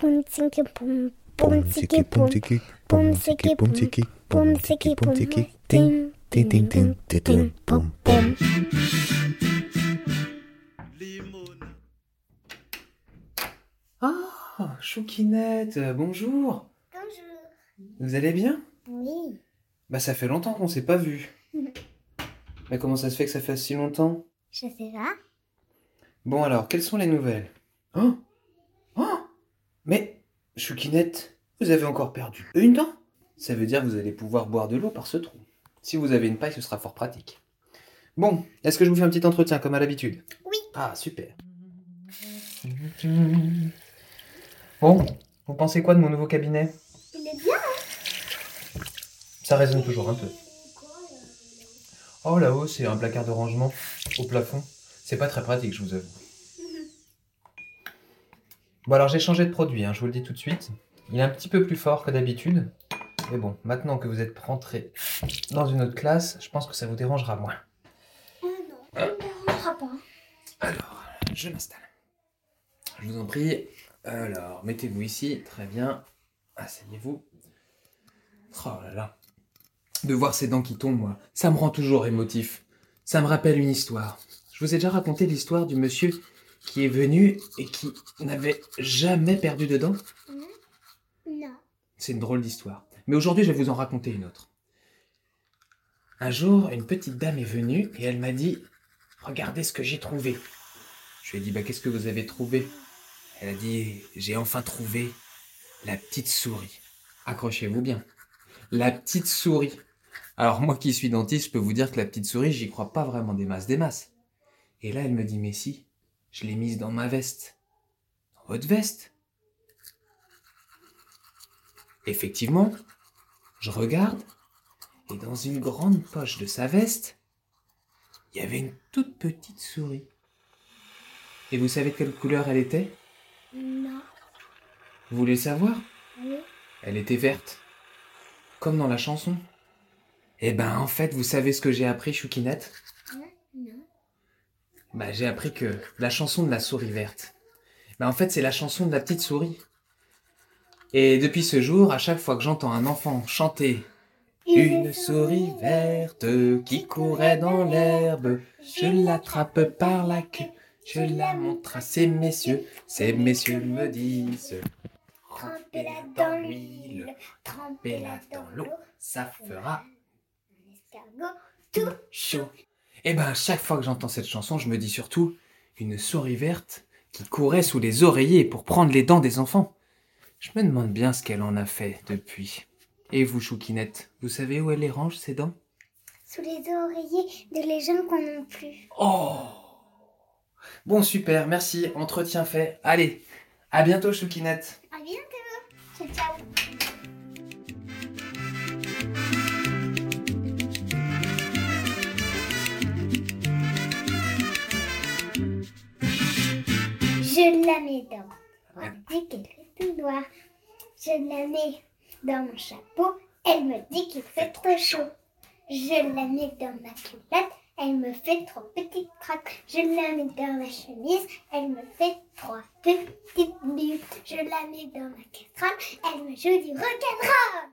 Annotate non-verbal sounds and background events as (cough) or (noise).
Pum tiki pum pum tiki pum pum tiki pum tiki pum tiki pum tiki ting ting ting ting ting ting pum pum. Ah, Choukinette, euh, bonjour. Bonjour. Vous allez bien? Oui. Bah ça fait longtemps qu'on s'est pas vu. (laughs) Mais comment ça se fait que ça fait si longtemps? Je sais pas. Bon alors, quelles sont les nouvelles? Oh Oh Mais, Choukinette, vous avez encore perdu une dent Ça veut dire que vous allez pouvoir boire de l'eau par ce trou. Si vous avez une paille, ce sera fort pratique. Bon, est-ce que je vous fais un petit entretien comme à l'habitude? Oui. Ah, super. Bon, vous pensez quoi de mon nouveau cabinet? Il est bien. Ça résonne toujours un peu. Oh là-haut, c'est un placard de rangement au plafond. C'est pas très pratique, je vous avoue. Bon alors j'ai changé de produit, hein, je vous le dis tout de suite. Il est un petit peu plus fort que d'habitude. Mais bon, maintenant que vous êtes rentré dans une autre classe, je pense que ça vous dérangera moins. Oh non, ça ne dérangera pas. Alors, je m'installe. Je vous en prie. Alors, mettez-vous ici. Très bien. Asseyez-vous. Oh là là. De voir ces dents qui tombent, moi, ça me rend toujours émotif. Ça me rappelle une histoire. Je vous ai déjà raconté l'histoire du monsieur qui est venu et qui n'avait jamais perdu de dents. Non. C'est une drôle d'histoire. Mais aujourd'hui, je vais vous en raconter une autre. Un jour, une petite dame est venue et elle m'a dit Regardez ce que j'ai trouvé. Je lui ai dit Bah, qu'est-ce que vous avez trouvé? Elle a dit J'ai enfin trouvé la petite souris. Accrochez-vous bien. La petite souris. Alors, moi qui suis dentiste, je peux vous dire que la petite souris, j'y crois pas vraiment des masses, des masses. Et là, elle me dit Mais si, je l'ai mise dans ma veste. Dans votre veste Effectivement, je regarde, et dans une grande poche de sa veste, il y avait une toute petite souris. Et vous savez de quelle couleur elle était? Non. Vous voulez le savoir? Oui. Elle était verte. Comme dans la chanson. Eh ben, en fait, vous savez ce que j'ai appris, Choukinette. Bah, j'ai appris que la chanson de la souris verte, bah, en fait, c'est la chanson de la petite souris. Et depuis ce jour, à chaque fois que j'entends un enfant chanter Une souris verte qui courait dans l'herbe, je l'attrape par la queue, je la montre à ces messieurs, ces messieurs me disent Trempez-la dans l'huile, trempez-la dans l'eau, ça fera Escargot tout chaud. Et ben, chaque fois que j'entends cette chanson, je me dis surtout une souris verte qui courait sous les oreillers pour prendre les dents des enfants. Je me demande bien ce qu'elle en a fait depuis. Et vous, Choukinette, vous savez où elle les range, ces dents? Sous les oreillers de les gens qu'on n'a plus. Oh Bon, super, merci, entretien fait. Allez, à bientôt, Choukinette. Je la mets dans. On dit qu'elle fait tout noir. Je la mets dans mon chapeau. Elle me dit qu'il fait trop chaud. Je la mets dans ma culotte. Elle me fait trop petite craque. Je la mets dans ma chemise. Elle me fait trois petites bulles. Je la mets dans ma casserole. Elle me joue du rock'n'roll.